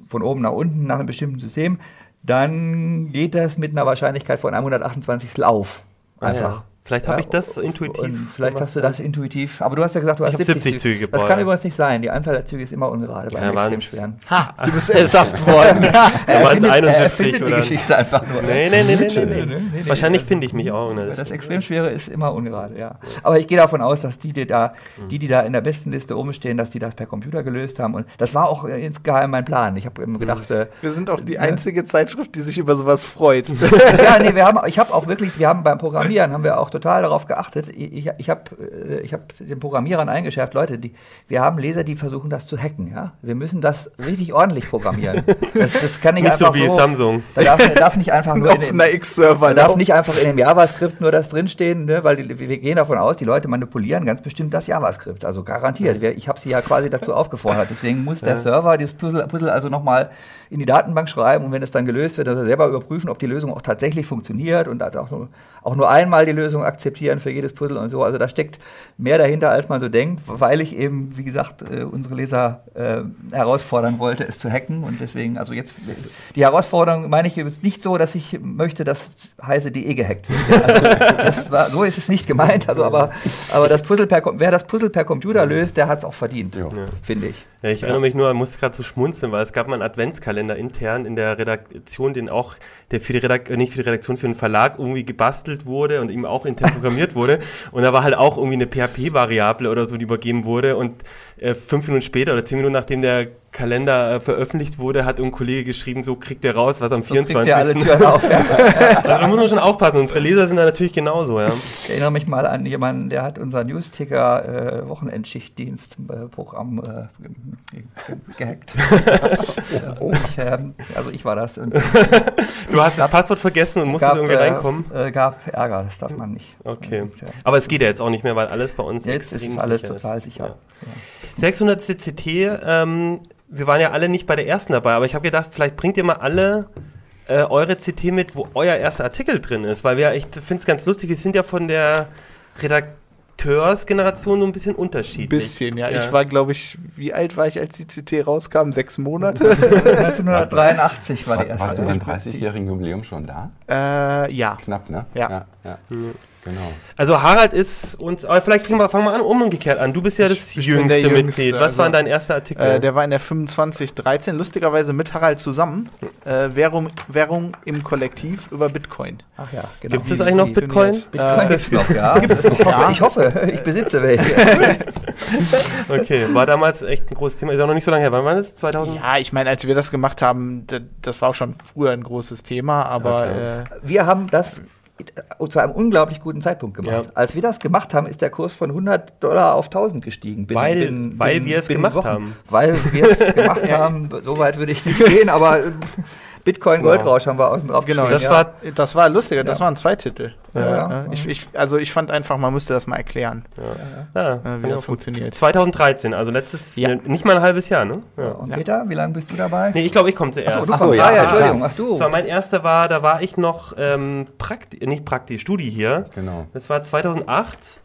von oben nach unten nach einem bestimmten System, dann geht das mit einer Wahrscheinlichkeit von 128 auf. Ah, Einfach. ja. Vielleicht habe ich das intuitiv. Vielleicht gemacht. hast du das intuitiv, aber du hast ja gesagt, du hast Ich hab 70 Züge Das gebaut, kann übrigens nicht sein. Die Anzahl der Züge ist immer ungerade bei Ja, extrem schweren. Ha, du bist ertappt worden. Ja, Er erfindet- er 71 erfindet die oder? Geschichte einfach nur. Nee, nee, nee, nee, nee, Nee, nee. nee, nee, Wahrscheinlich finde ich mich auch. Ne? Das extrem schwere ist immer ungerade, ja. Aber ich gehe davon aus, dass die, die da, die, die da in der besten Liste oben stehen, dass die das per Computer gelöst haben. Und das war auch äh, insgeheim mein Plan. Ich habe immer gedacht, äh, Wir sind auch die einzige Zeitschrift, die sich über sowas freut. ja, nee, wir haben, ich habe auch wirklich, wir haben beim Programmieren haben wir auch total darauf geachtet. Ich, ich habe äh, ich hab den Programmierern eingeschärft, Leute, die, wir haben Leser, die versuchen das zu hacken. Ja? Wir müssen das richtig ordentlich programmieren. Das, das kann nicht, Nicht einfach so wie Samsung. Da darf, da darf nicht einfach nur in dem, offener X-Server. da darf nicht einfach in dem JavaScript nur das drinstehen, ne? weil die, wir gehen davon aus, die Leute manipulieren ganz bestimmt das JavaScript. Also garantiert. Ich habe sie ja quasi dazu aufgefordert. Deswegen muss der Server dieses Puzzle, Puzzle also nochmal in die Datenbank schreiben und wenn es dann gelöst wird, dass er selber überprüfen, ob die Lösung auch tatsächlich funktioniert und dann auch, so, auch nur einmal die Lösung akzeptieren für jedes Puzzle und so. Also da steckt mehr dahinter, als man so denkt, weil ich eben, wie gesagt, äh, unsere Leser äh, herausfordern wollte, es zu hacken und deswegen, also jetzt, die Herausforderung meine ich jetzt nicht so, dass ich möchte, dass heise.de gehackt wird. Also, das war, so ist es nicht gemeint, also aber, aber das Puzzle per, wer das Puzzle per Computer löst, der hat es auch verdient, Jo. finde ich. Ja, ich erinnere mich nur, musste gerade so schmunzeln, weil es gab mal einen Adventskalender intern in der Redaktion, den auch, der für die Redaktion, nicht für die Redaktion, für den Verlag irgendwie gebastelt wurde und ihm auch intern programmiert wurde. Und da war halt auch irgendwie eine PHP-Variable oder so, die übergeben wurde. Und äh, fünf Minuten später oder zehn Minuten nachdem der Kalender äh, veröffentlicht wurde, hat ein Kollege geschrieben, so kriegt er raus, was am So kriegt 24. ihr alle Türen auf. Ja. Also da muss man schon aufpassen. Unsere Leser sind da natürlich genauso, ja. Ich erinnere mich mal an jemanden, der hat unser Newsticker äh, Wochenendschichtdienst äh, Programm äh, ge- ge- gehackt. ich, ähm, also ich war das. Und Du hast das Passwort vergessen und musstest irgendwie äh, reinkommen. Äh, gab Ärger, das darf man nicht. Okay. Aber es geht ja jetzt auch nicht mehr, weil alles bei uns Jetzt ist alles sicher total ist. sicher. Ja. 600 CCT, ähm, wir waren ja alle nicht bei der ersten dabei, aber ich habe gedacht, vielleicht bringt ihr mal alle äh, eure CT mit, wo euer erster Artikel drin ist, weil wir echt, finde es ganz lustig, wir sind ja von der Redakteursgeneration so ein bisschen unterschiedlich. Bisschen, ja. Ich war, glaube ich, wie alt war ich, als die CT rauskam? Sechs Monate? 1983 war die erste. Warst du beim 30-jährigen Jubiläum schon da? äh, ja. Knapp, ne? Ja. ja, ja. Genau. Also Harald ist uns, aber vielleicht fangen wir, fangen wir an, umgekehrt an. Du bist ja das Ich jüngste Jüngste, Mitglied. Was also, war denn dein erster Artikel? Äh, der war in der 2513, lustigerweise mit Harald zusammen. Äh, Währung, Währung im Kollektiv über Bitcoin. Ach ja, genau. Gibt es das eigentlich noch Bitcoin? Bitcoin Äh, noch, ja. Gibt's noch. Ich, hoffe, Ja. ich hoffe, ich besitze welche. Okay, war damals echt ein großes Thema. Ist auch noch nicht so lange her. Wann war das? 2000? Ja, ich meine, als wir das gemacht haben, das war auch schon früher ein großes Thema, aber äh, Wir haben das zu einem unglaublich guten Zeitpunkt gemacht. Ja. Als wir das gemacht haben, ist der Kurs von 100 Dollar auf 1000 gestiegen. Binnen- Weil- binnen- weil binnen- wir es binnen gemacht Wochen. haben. Weil wir es gemacht haben. So weit würde ich nicht gehen, aber äh, Bitcoin Goldrausch haben wir außen drauf genau, das ja. war das war lustiger, das Ja. waren zwei Titel. Ja, ja. Ich, ich, also ich fand einfach, man müsste das mal erklären, Ja, äh, wie das funktioniert. 2013, also letztes, Ja. ne, nicht mal ein halbes Jahr, ne? Ja. Und Ja. Peter, wie lange bist du dabei? Nee, ich glaube, ich komme zuerst. Achso, du Ach so, kommst. ja, ah, ja, Entschuldigung. Ach du. War mein erster war, da war ich noch ähm, praktisch, nicht praktisch, Studi hier. Genau. Das war 2008.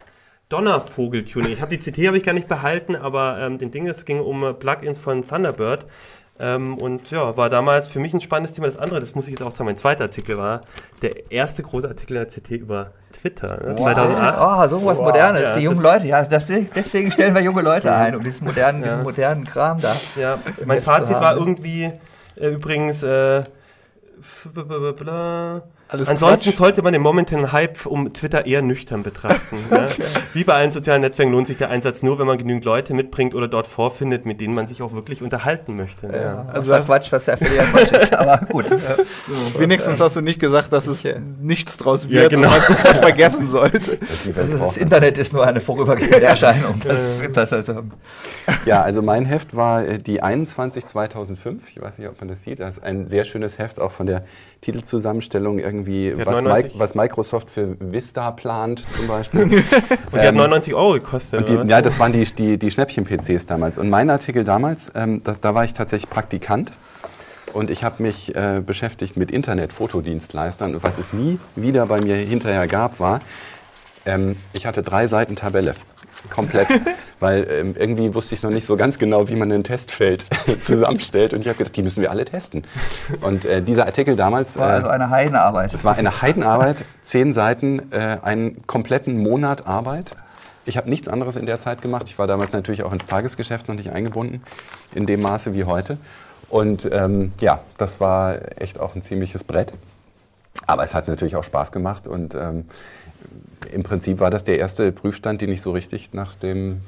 Donnervogeltuning. Ich habe die CT habe ich gar nicht behalten, aber ähm, den Ding, es ging um äh, Plugins von Thunderbird. Ähm, und ja, war damals für mich ein spannendes Thema. Das andere, das muss ich jetzt auch sagen, mein zweiter Artikel war der erste große Artikel in der CT über Twitter, ne? 2008. Ah, so was Modernes, Ja, die jungen Leute. Ja, das, deswegen stellen wir junge Leute ein, um diesen modernen, diesen Ja. modernen Kram da. Ja, mein Fazit war irgendwie äh, übrigens äh, bla. Alles Ansonsten Quatsch. sollte man den momentanen Hype um Twitter eher nüchtern betrachten. ja. Wie bei allen sozialen Netzwerken lohnt sich der Einsatz nur, wenn man genügend Leute mitbringt oder dort vorfindet, mit denen man sich auch wirklich unterhalten möchte. ne? Ja, Also also das das- Quatsch, was ja Quatsch ist, aber gut. Wenigstens hast du nicht gesagt, dass es Ja. nichts draus Ja, wird genau. und man sofort vergessen sollte. Das Also das. Internet ist nur eine vorübergehende Erscheinung. Das, das also, Ja, also mein Heft war äh, die 21 2005. Ich weiß nicht, ob man das sieht. Das ist ein sehr schönes Heft, auch von der Titelzusammenstellung irgendwie, hat was, 99. Mi was Microsoft für Vista plant zum Beispiel. Und die hat Ähm, 99 Euro gekostet. Die, ja, das waren die, die, die Schnäppchen-PCs damals. Und mein Artikel damals, ähm, das, da war ich tatsächlich Praktikant. Und ich habe mich äh, beschäftigt mit Internet-Fotodienstleistern. Und was es nie wieder bei mir hinterher gab, war, ähm, ich hatte drei Seiten Tabelle. Komplett. Weil ähm, irgendwie wusste ich noch nicht so ganz genau, wie man ein Testfeld zusammenstellt. Und ich habe gedacht, die müssen wir alle testen. Und äh, dieser Artikel damals. war also äh, eine Heidenarbeit. es war eine Heidenarbeit, zehn Seiten, äh, einen kompletten Monat Arbeit. Ich habe nichts anderes in der Zeit gemacht. Ich war damals natürlich auch ins Tagesgeschäft noch nicht eingebunden, in dem Maße wie heute. Und ähm, ja, das war echt auch ein ziemliches Brett. Aber es hat natürlich auch Spaß gemacht und ähm, im Prinzip war das der erste Prüfstand, den ich so richtig nach, dem,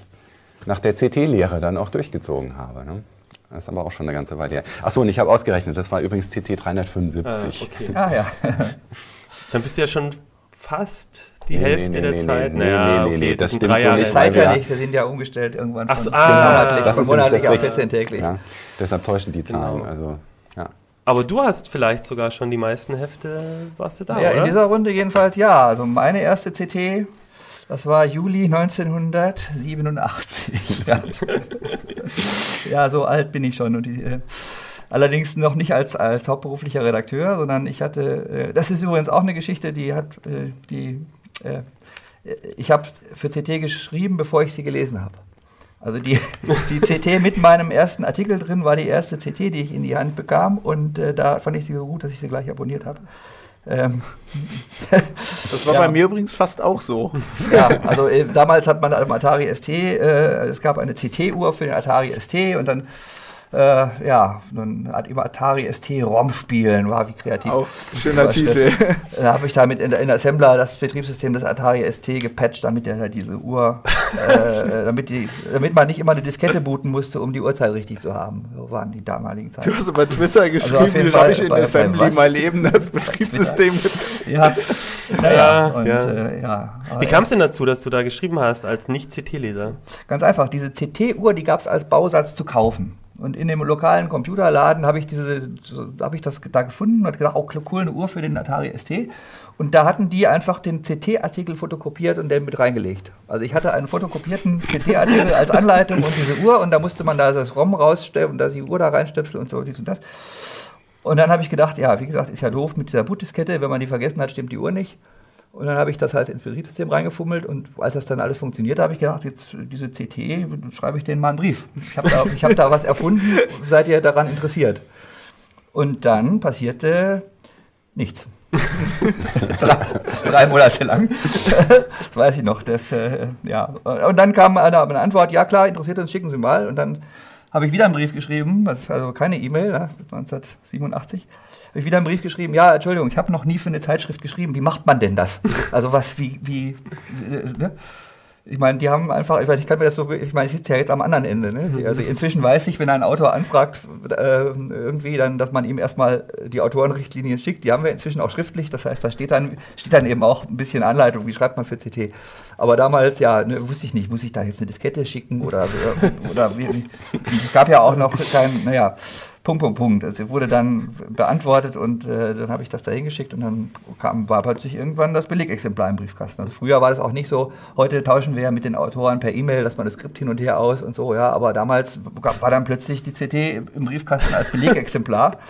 nach der CT-Lehre dann auch durchgezogen habe. Ne? Das ist aber auch schon eine ganze Weile her. Achso, und ich habe ausgerechnet, das war übrigens CT Ah, 375. okay. Ah ja. Dann bist du ja schon fast die Nee, Hälfte nee, der nee, Zeit. nee, naja, nee, nee, okay, nee, das, das sind stimmt drei so Jahre. nicht, Die weil Zeit wir- ja nicht, wir sind ja umgestellt irgendwann Ach so, von ah, monatlich, das ist monatlich das auf Recht. 14 täglich. Ja, deshalb täuschen die Zahlen. Genau. Also. Aber du hast vielleicht sogar schon die meisten Hefte, warst du da, ja, oder? in dieser Runde jedenfalls ja. Also meine erste CT, das war Juli 1987. ja. ja, so alt bin ich schon. Und die, äh, allerdings noch nicht als, als hauptberuflicher Redakteur, sondern ich hatte, äh, das ist übrigens auch eine Geschichte, die hat, äh, die, äh, ich habe für CT geschrieben, bevor ich sie gelesen habe. Also die, die CT mit meinem ersten Artikel drin war die erste CT, die ich in die Hand bekam und äh, da fand ich sie so gut, dass ich sie gleich abonniert habe. Ähm, Das war Ja. bei mir übrigens fast auch so. ja, also äh, damals hat man am Atari ST, äh, es gab eine CT-Uhr für den Atari ST und dann, äh, ja, dann hat über Atari ST ROM spielen, war wie kreativ. Auch schöner. Titel. Da habe ich damit in, in Assembler das Betriebssystem des Atari ST gepatcht, damit er halt diese Uhr, äh, damit, die, damit man nicht immer eine Diskette booten musste, um die Uhrzeit richtig zu haben. So waren die damaligen Zeiten. Du hast bei Twitter auf geschrieben, das Fall habe ich in bei- bei Assembly was? mal eben das Betriebssystem. Ja, naja, Ja, und ja. Äh, ja. Wie kam es denn dazu, dass du da geschrieben hast als Nicht-CT-Leser? Ganz einfach, diese CT-Uhr, die gab es als Bausatz zu kaufen. Und in dem lokalen Computerladen habe ich diese, habe ich das da gefunden und habe gedacht, oh cool, eine Uhr für den Atari ST. Und da hatten die einfach den CT-Artikel fotokopiert und den mit reingelegt. Also ich hatte einen fotokopierten CT-Artikel als Anleitung und diese Uhr und da musste man da das ROM rausstellen und da die Uhr da reinstöpseln und so dies und das. Und dann habe ich gedacht, ja, wie gesagt, ist ja doof mit dieser Bootdiskette, wenn man die vergessen hat, stimmt die Uhr nicht. Und dann habe ich das halt ins Betriebssystem reingefummelt und als das dann alles funktioniert, habe ich gedacht, jetzt diese CT, schreibe ich denen mal einen Brief. Ich habe da, ich hab da was erfunden, seid ihr daran interessiert? Und dann passierte nichts. drei, Monate lang. das weiß ich noch. Das, äh, ja. Und dann kam eine, eine Antwort, ja klar, interessiert uns, schicken Sie mal. Und dann habe ich wieder einen Brief geschrieben, also keine E-Mail, ne, 1987 habe ich wieder einen Brief geschrieben, ja, Entschuldigung, ich habe noch nie für eine Zeitschrift geschrieben, wie macht man denn das? Also was, wie, wie, ne? Ich meine, die haben einfach, ich, meine, ich kann mir das so, ich meine, ich sitze ja jetzt am anderen Ende. Ne? Also inzwischen weiß ich, wenn ein Autor anfragt, äh, irgendwie dann, dass man ihm erstmal die Autorenrichtlinien schickt. Die haben wir inzwischen auch schriftlich. Das heißt, da steht dann, steht dann eben auch ein bisschen Anleitung, wie schreibt man für CT. Aber damals, ja, ne, wusste ich nicht, muss ich da jetzt eine Diskette schicken oder, oder wie, wie. Es gab ja auch noch kein, naja, Punkt, Punkt, Punkt. Es wurde dann beantwortet und äh, dann habe ich das da hingeschickt und dann kam, war plötzlich irgendwann das Billigexemplar im Briefkasten. Also früher war das auch nicht so, heute tauschen wir ja mit den Autoren per E-Mail, dass man das Skript hin und her aus und so, ja, aber damals war dann plötzlich die CT im Briefkasten als Belegexemplar.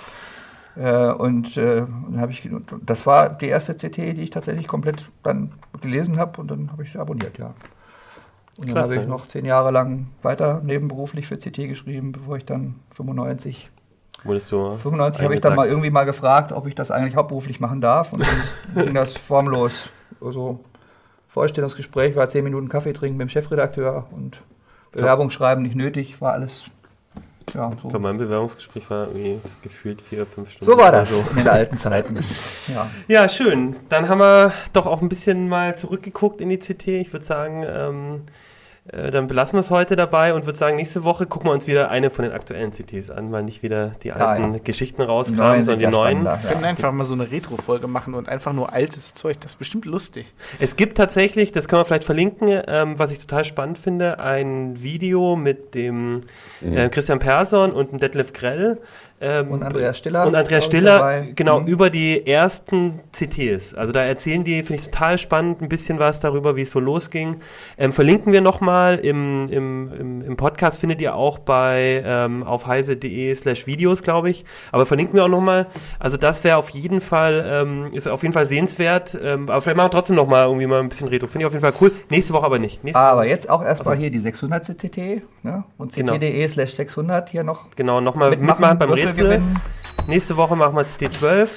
Äh, und äh, dann habe ich, das war die erste CT, die ich tatsächlich komplett dann gelesen habe und dann habe ich sie abonniert, ja. Und dann habe ich noch zehn Jahre lang weiter nebenberuflich für CT geschrieben, bevor ich dann 95 Wurdest du 95 habe ich dann mal irgendwie mal gefragt, ob ich das eigentlich hauptberuflich machen darf. Und dann ging das formlos. Also Vorstellungsgespräch war zehn Minuten Kaffee trinken mit dem Chefredakteur und Bewerbung schreiben nicht nötig, war alles. Ja, Ich glaube, so. mein Bewerbungsgespräch war irgendwie gefühlt vier, fünf Stunden. so war das in den alten Zeiten. Ja. Ja, schön. Dann haben wir doch auch ein bisschen mal zurückgeguckt in die CT. Ich würde sagen, ähm, äh, dann belassen wir es heute dabei und würde sagen, nächste Woche gucken wir uns wieder eine von den aktuellen CTs an, mal nicht wieder die alten ja. Geschichten rauskramen, sondern die neuen. Wir können einfach mal so eine Retro-Folge machen und einfach nur altes Zeug. Das ist bestimmt lustig. Es gibt tatsächlich, das können wir vielleicht verlinken, ähm, was ich total spannend finde, ein Video mit dem äh, Christian Persson und dem Detlef Grell. Ähm, Und Andreas Stiller. Und Andreas Stiller, dabei. genau, Mhm. über die ersten CTs. Also da erzählen die, finde ich total spannend, ein bisschen was darüber, wie es so losging. Ähm, verlinken wir nochmal im, im, im, im Podcast, findet ihr auch bei ähm, auf heise.de slash Videos, glaube ich. Aber verlinken wir auch nochmal. Also das wäre auf jeden Fall, ähm, ist auf jeden Fall sehenswert. Ähm, aber vielleicht machen wir trotzdem nochmal irgendwie mal ein bisschen Retro. Finde ich auf jeden Fall cool. Nächste Woche aber nicht. Nächste Aber Woche, jetzt auch erstmal Also- hier die 600 CT ne? und Genau. ct.de slash 600 hier noch genau, nochmal mitmachen beim Würfel Rätsel. gewinnen. Nächste Woche machen wir CT12.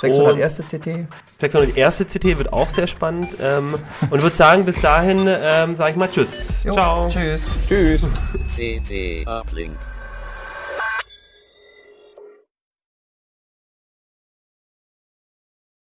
600 Und- erste CT. 600 erste CT wird auch sehr spannend. Ähm, und würde sagen, bis dahin ähm, sage ich mal Tschüss. Jo, Ciao. Tschüss. Tschüss. CT Uplink.